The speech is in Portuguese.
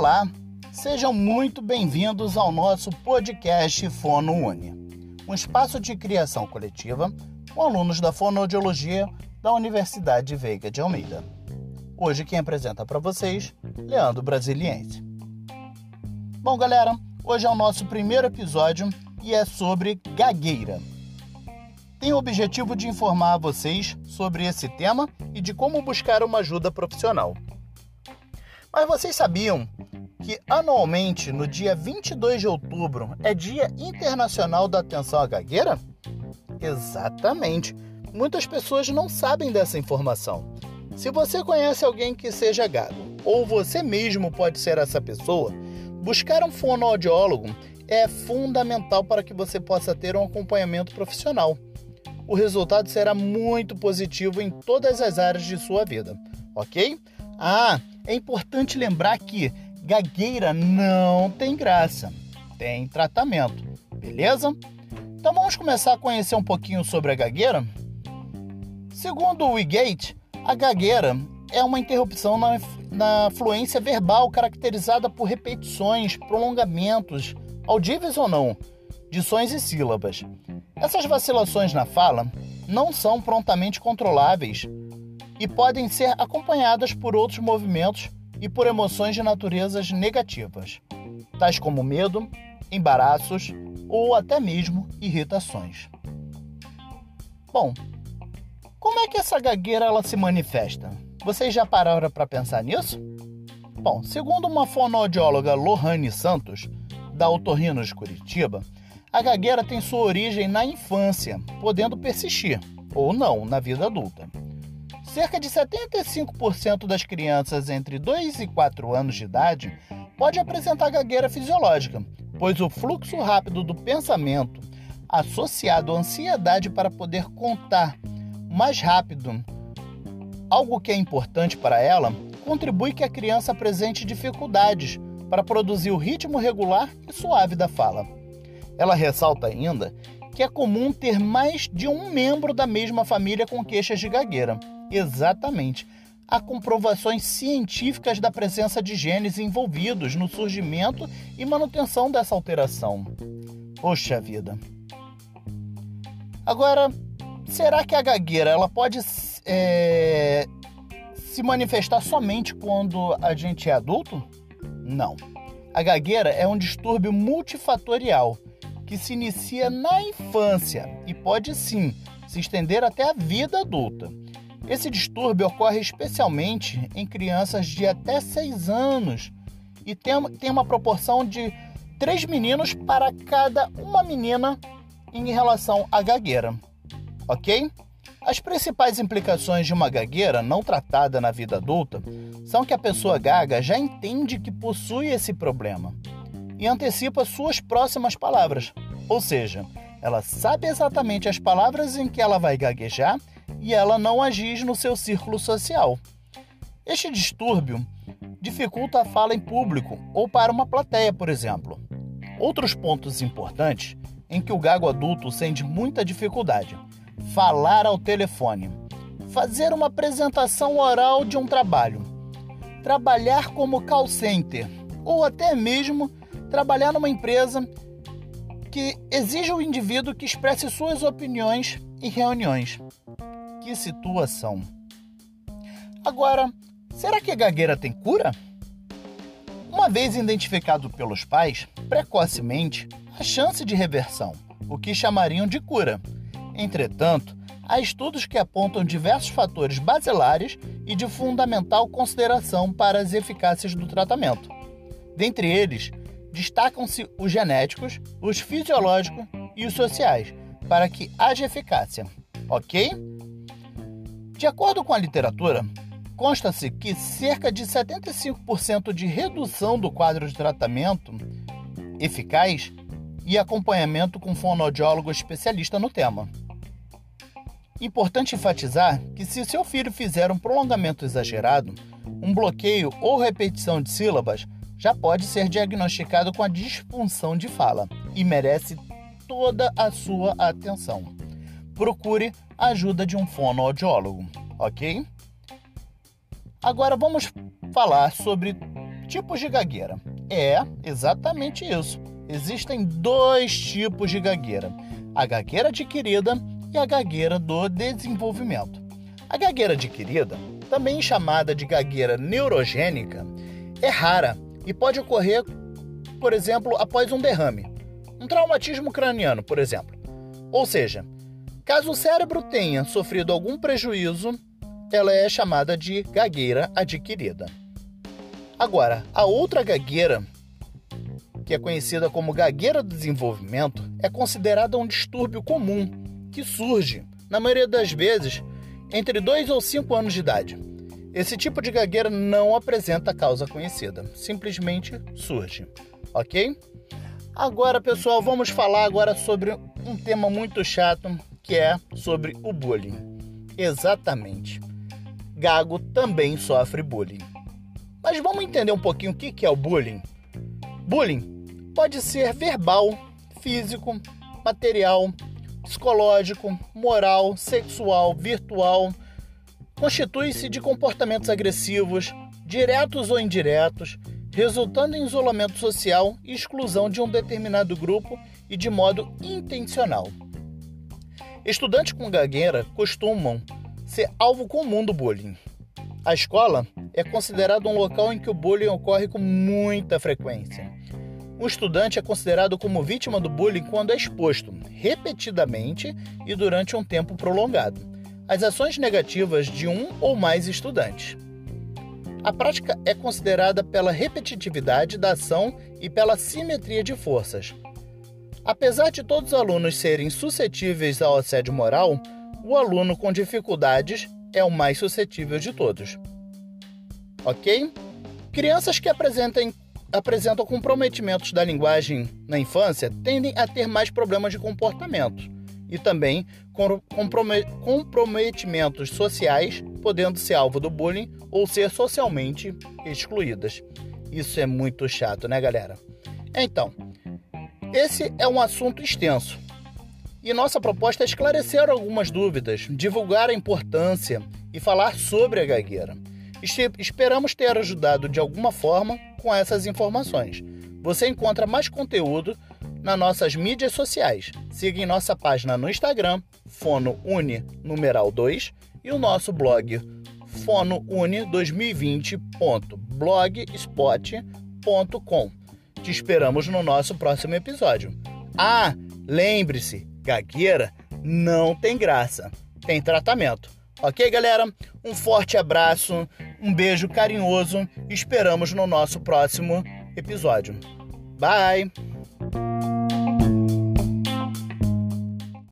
Olá, sejam muito bem-vindos ao nosso podcast Fono Uni, um espaço de criação coletiva com alunos da fonoaudiologia da Universidade Veiga de Almeida. Hoje quem apresenta para vocês, Leandro Brasiliense. Bom, galera, hoje é o nosso primeiro episódio e é sobre gagueira. Tem o objetivo de informar vocês sobre esse tema e de como buscar uma ajuda profissional. Mas vocês sabiam que anualmente, no dia 22 de outubro, é Dia Internacional da Atenção à Gagueira? Exatamente. Muitas pessoas não sabem dessa informação. Se você conhece alguém que seja gago, ou você mesmo pode ser essa pessoa, buscar um fonoaudiólogo é fundamental para que você possa ter um acompanhamento profissional. O resultado será muito positivo em todas as áreas de sua vida, ok? Ah, é importante lembrar que gagueira não tem graça, tem tratamento, beleza? Então vamos começar a conhecer um pouquinho sobre a gagueira? Segundo o Wigate, a gagueira é uma interrupção na, na fluência verbal caracterizada por repetições, prolongamentos, audíveis ou não, de sons e sílabas. Essas vacilações na fala não são prontamente controláveis e podem ser acompanhadas por outros movimentos e por emoções de naturezas negativas, tais como medo, embaraços ou até mesmo irritações. Bom, como é que essa gagueira ela se manifesta? Vocês já pararam para pensar nisso? Bom, segundo uma fonoaudióloga Lohane Santos, da Otorrino de Curitiba, a gagueira tem sua origem na infância, podendo persistir, ou não, na vida adulta. Cerca de 75% das crianças entre 2 e 4 anos de idade pode apresentar gagueira fisiológica, pois o fluxo rápido do pensamento, associado à ansiedade para poder contar mais rápido algo que é importante para ela, contribui que a criança apresente dificuldades para produzir o ritmo regular e suave da fala. Ela ressalta ainda que é comum ter mais de um membro da mesma família com queixas de gagueira. Exatamente. Há comprovações científicas da presença de genes envolvidos no surgimento e manutenção dessa alteração. Poxa vida. Agora, será que a gagueira ela pode é, se manifestar somente quando a gente é adulto? Não. A gagueira é um distúrbio multifatorial que se inicia na infância e pode sim se estender até a vida adulta. Esse distúrbio ocorre especialmente em crianças de até 6 anos e tem, tem uma proporção de 3 meninos para cada uma menina em relação à gagueira, ok? As principais implicações de uma gagueira não tratada na vida adulta são que a pessoa gaga já entende que possui esse problema e antecipa suas próximas palavras, ou seja, ela sabe exatamente as palavras em que ela vai gaguejar e ela não agir no seu círculo social. Este distúrbio dificulta a fala em público ou para uma plateia, por exemplo. Outros pontos importantes em que o gago adulto sente muita dificuldade: falar ao telefone, fazer uma apresentação oral de um trabalho, trabalhar como call center ou até mesmo trabalhar numa empresa que exige o indivíduo que expresse suas opiniões em reuniões. Que situação! Agora, será que a gagueira tem cura? Uma vez identificado pelos pais, precocemente, a chance de reversão, o que chamariam de cura. Entretanto, há estudos que apontam diversos fatores basilares e de fundamental consideração para as eficácias do tratamento. Dentre eles, destacam-se os genéticos, os fisiológicos e os sociais, para que haja eficácia, ok? De acordo com a literatura, consta-se que cerca de 75% de redução do quadro de tratamento eficaz e acompanhamento com fonoaudiólogo especialista no tema. Importante enfatizar que se seu filho fizer um prolongamento exagerado, um bloqueio ou repetição de sílabas, já pode ser diagnosticado com a disfunção de fala e merece toda a sua atenção procure a ajuda de um fonoaudiólogo, ok? Agora vamos falar sobre Tipos de gagueira. É exatamente isso. Existem dois tipos de gagueira: a gagueira adquirida e a gagueira do desenvolvimento. A gagueira adquirida, também chamada de gagueira neurogênica, é rara e pode ocorrer, por exemplo, após um derrame, um traumatismo craniano, por exemplo. Ou seja, caso o cérebro tenha sofrido algum prejuízo, ela é chamada de gagueira adquirida. Agora, a outra gagueira, que é conhecida como gagueira do desenvolvimento, é considerada um distúrbio comum que surge, na maioria das vezes, entre 2 ou 5 anos de idade. Esse tipo de gagueira não apresenta causa conhecida, simplesmente surge, ok? Agora, pessoal, vamos falar agora sobre um tema muito chato, que é sobre o bullying. Exatamente. Gago também sofre bullying. Mas vamos entender um pouquinho o que é o bullying? Bullying pode ser verbal, físico, material, psicológico, moral, sexual, virtual. Constitui-se de comportamentos agressivos, diretos ou indiretos, resultando em isolamento social e exclusão de um determinado grupo e de modo intencional. Estudantes com gagueira costumam ser alvo comum do bullying. A escola é considerada um local em que o bullying ocorre com muita frequência. Um estudante é considerado como vítima do bullying quando é exposto, repetidamente e durante um tempo prolongado, às ações negativas de um ou mais estudantes. A prática é considerada pela repetitividade da ação e pela simetria de forças. Apesar de todos os alunos serem suscetíveis ao assédio moral, o aluno com dificuldades é o mais suscetível de todos. Ok? Crianças que apresentem, apresentam comprometimentos da linguagem na infância tendem a ter mais problemas de comportamento e também comprometimentos sociais, podendo ser alvo do bullying ou ser socialmente excluídas. Isso é muito chato, né, galera? Então, esse é um assunto extenso, e nossa proposta é esclarecer algumas dúvidas, divulgar a importância e falar sobre a gagueira. Esperamos ter ajudado de alguma forma com essas informações. Você encontra mais conteúdo nas nossas mídias sociais. Siga em nossa página no Instagram, FonoUni numeral 2, e o nosso blog fonouni2020.blogspot.com. Te esperamos no nosso próximo episódio. Ah, lembre-se, gagueira não tem graça, tem tratamento. Ok, galera? Um forte abraço, um beijo carinhoso. Esperamos no nosso próximo episódio. Bye!